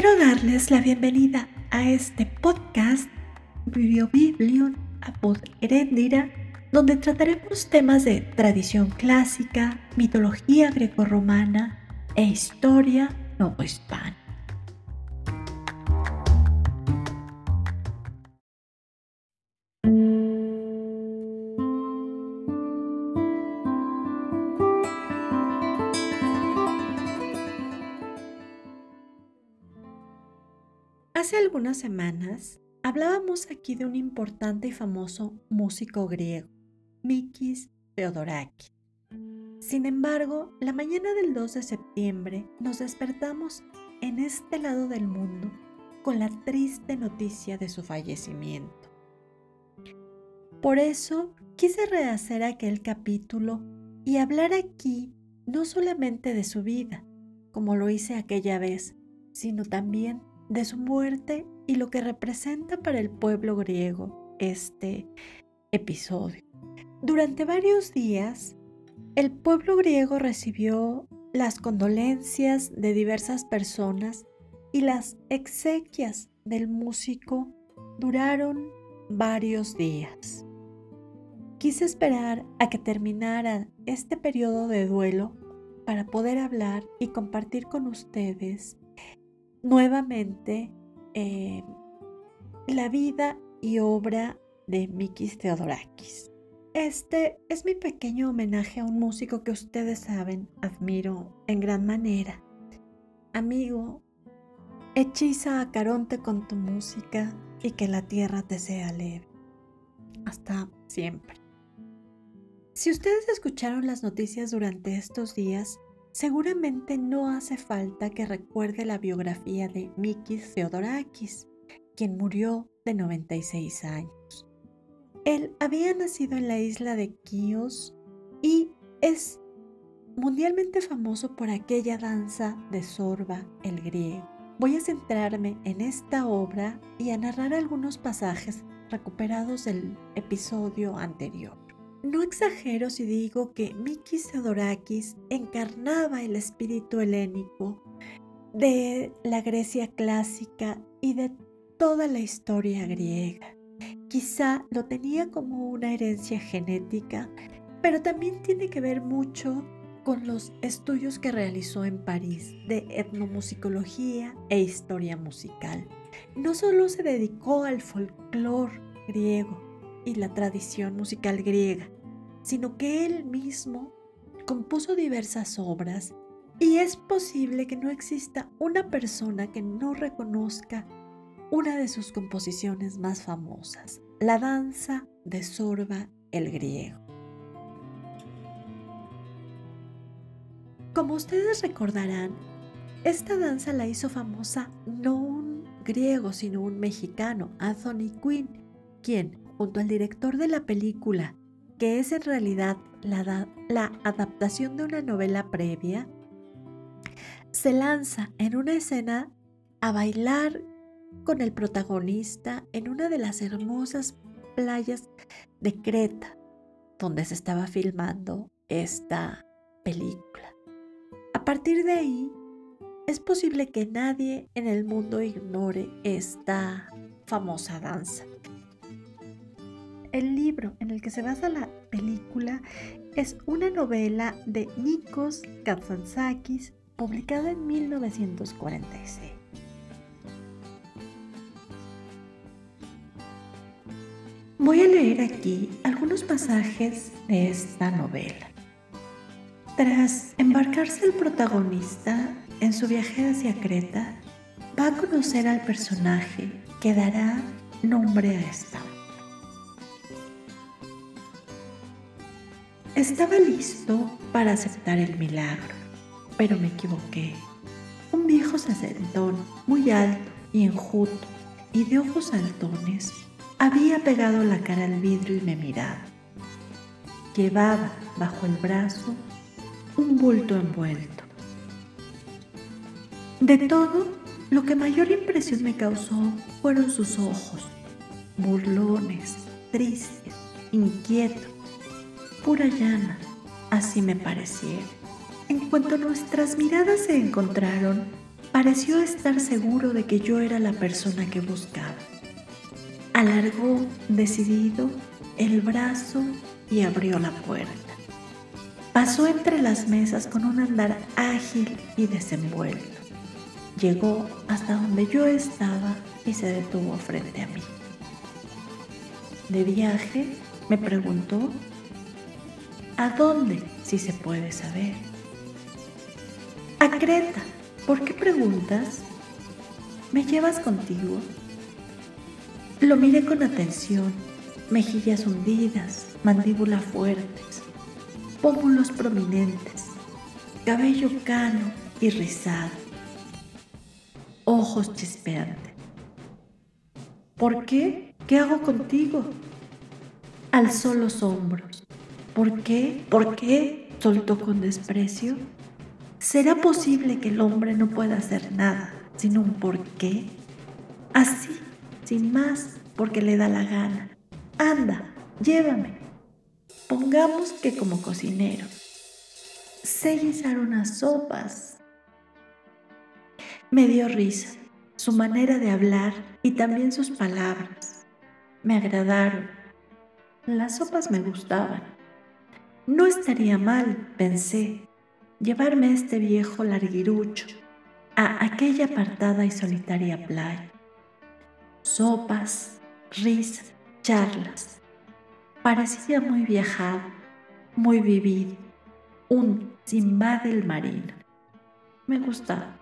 Quiero darles la bienvenida a este podcast Biblion Apud Herendira, donde trataremos temas de tradición clásica, mitología grecorromana e historia novohispana. Hace algunas semanas hablábamos aquí de un importante y famoso músico griego, Mikis Theodorakis. Sin embargo, la mañana del 2 de septiembre nos despertamos en este lado del mundo con la triste noticia de su fallecimiento. Por eso quise rehacer aquel capítulo y hablar aquí no solamente de su vida, como lo hice aquella vez, sino también de su muerte y lo que representa para el pueblo griego este episodio. Durante varios días, el pueblo griego recibió las condolencias de diversas personas y las exequias del músico duraron varios días. Quise esperar a que terminara este periodo de duelo para poder hablar y compartir con ustedes nuevamente eh, la vida y obra de Mikis Theodorakis. Este es mi pequeño homenaje a un músico que ustedes saben, admiro en gran manera. Amigo, hechiza a Caronte con tu música y que la tierra te sea leve. Hasta siempre. Si ustedes escucharon las noticias durante estos días, Seguramente no hace falta que recuerde la biografía de Mikis Theodorakis, quien murió de 96 años. Él había nacido en la isla de Chios y es mundialmente famoso por aquella danza de Sorba el griego. Voy a centrarme en esta obra y a narrar algunos pasajes recuperados del episodio anterior. No exagero si digo que Mikis Theodorakis encarnaba el espíritu helénico de la Grecia clásica y de toda la historia griega. Quizá lo tenía como una herencia genética, pero también tiene que ver mucho con los estudios que realizó en París de etnomusicología e historia musical. No solo se dedicó al folclore griego, y la tradición musical griega, sino que él mismo compuso diversas obras y es posible que no exista una persona que no reconozca una de sus composiciones más famosas, la danza de Sorba el griego. Como ustedes recordarán, esta danza la hizo famosa no un griego, sino un mexicano, Anthony Quinn, quien junto al director de la película, que es en realidad la, la adaptación de una novela previa, se lanza en una escena a bailar con el protagonista en una de las hermosas playas de Creta, donde se estaba filmando esta película. A partir de ahí, es posible que nadie en el mundo ignore esta famosa danza. El libro en el que se basa la película es una novela de Nikos Kazantzakis publicada en 1946. Voy a leer aquí algunos pasajes de esta novela. Tras embarcarse el protagonista en su viaje hacia Creta, va a conocer al personaje que dará nombre a esta Estaba listo para aceptar el milagro, pero me equivoqué. Un viejo sacerdotón, muy alto y enjuto y de ojos saltones, había pegado la cara al vidrio y me miraba. Llevaba bajo el brazo un bulto envuelto. De todo, lo que mayor impresión me causó fueron sus ojos, burlones, tristes, inquietos pura llama, así me parecía. En cuanto nuestras miradas se encontraron, pareció estar seguro de que yo era la persona que buscaba. Alargó decidido el brazo y abrió la puerta. Pasó entre las mesas con un andar ágil y desenvuelto. Llegó hasta donde yo estaba y se detuvo frente a mí. ¿De viaje? me preguntó. ¿A dónde? Si se puede saber. A Creta. ¿Por qué preguntas? ¿Me llevas contigo? Lo miré con atención, mejillas hundidas, mandíbula fuertes, pómulos prominentes, cabello cano y rizado, ojos chispeantes. ¿Por qué? ¿Qué hago contigo? Alzó los hombros. ¿Por qué? ¿Por qué? soltó con desprecio. ¿Será posible que el hombre no pueda hacer nada sin un por qué? Así, sin más, porque le da la gana. Anda, llévame. Pongamos que como cocinero. Sé guisar unas sopas. Me dio risa, su manera de hablar y también sus palabras. Me agradaron. Las sopas me gustaban. No estaría mal, pensé, llevarme a este viejo larguirucho a aquella apartada y solitaria playa. Sopas, risas, charlas. Parecía muy viajado, muy vivido, un Simba del marino. Me gustaba.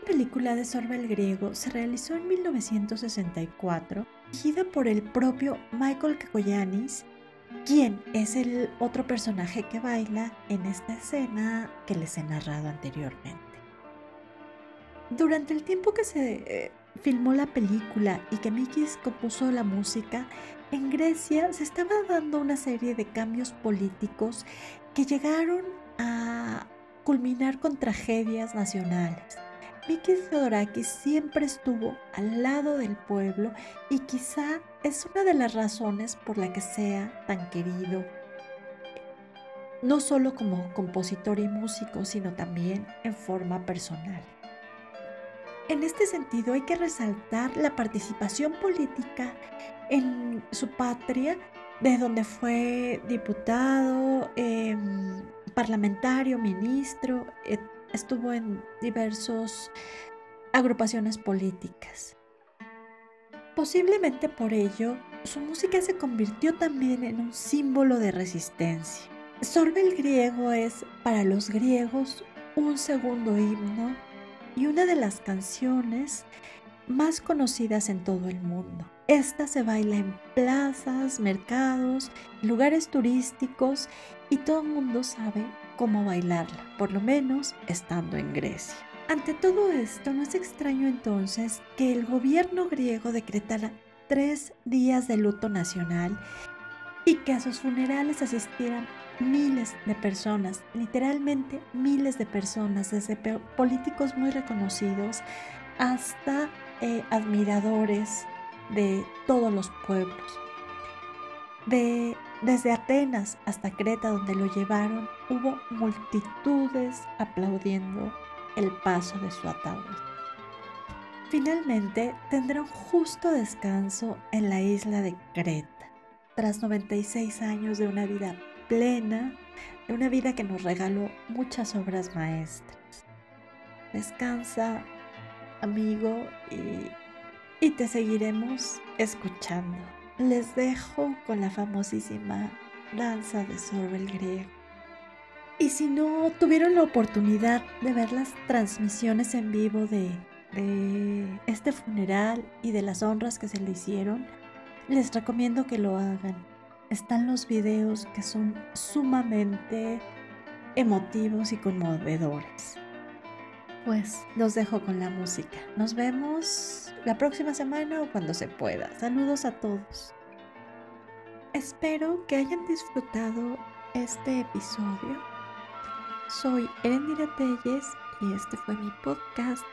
La película de Sorba el Griego se realizó en 1964, dirigida por el propio Michael Kakoyanis, quien es el otro personaje que baila en esta escena que les he narrado anteriormente. Durante el tiempo que se eh, filmó la película y que Mikis compuso la música, en Grecia se estaba dando una serie de cambios políticos que llegaron a culminar con tragedias nacionales. Mikis Theodorakis siempre estuvo al lado del pueblo y quizá es una de las razones por la que sea tan querido, no solo como compositor y músico, sino también en forma personal. En este sentido hay que resaltar la participación política en su patria, de donde fue diputado, em, parlamentario, ministro, estuvo en diversas agrupaciones políticas. Posiblemente por ello, su música se convirtió también en un símbolo de resistencia. Sorbe el griego es para los griegos un segundo himno y una de las canciones más conocidas en todo el mundo. Esta se baila en plazas, mercados, lugares turísticos y todo el mundo sabe cómo bailarla, por lo menos estando en Grecia. Ante todo esto, no es extraño entonces que el gobierno griego decretara tres días de luto nacional y que a sus funerales asistieran miles de personas, literalmente miles de personas, desde políticos muy reconocidos hasta eh, admiradores de todos los pueblos. De, desde Atenas hasta Creta, donde lo llevaron, hubo multitudes aplaudiendo el paso de su ataúd. Finalmente tendrá un justo descanso en la isla de Creta, tras 96 años de una vida plena, de una vida que nos regaló muchas obras maestras. Descansa, amigo, y, te seguiremos escuchando. Les dejo con la famosísima danza de Sorbel griego. Y si no tuvieron la oportunidad de ver las transmisiones en vivo de, de este funeral y de las honras que se le hicieron, les recomiendo que lo hagan están los videos que son sumamente emotivos y conmovedores. Pues los dejo con la música. Nos vemos la próxima semana o cuando se pueda. Saludos a todos. Espero que hayan disfrutado este episodio. Soy Erendira Telles y este fue mi podcast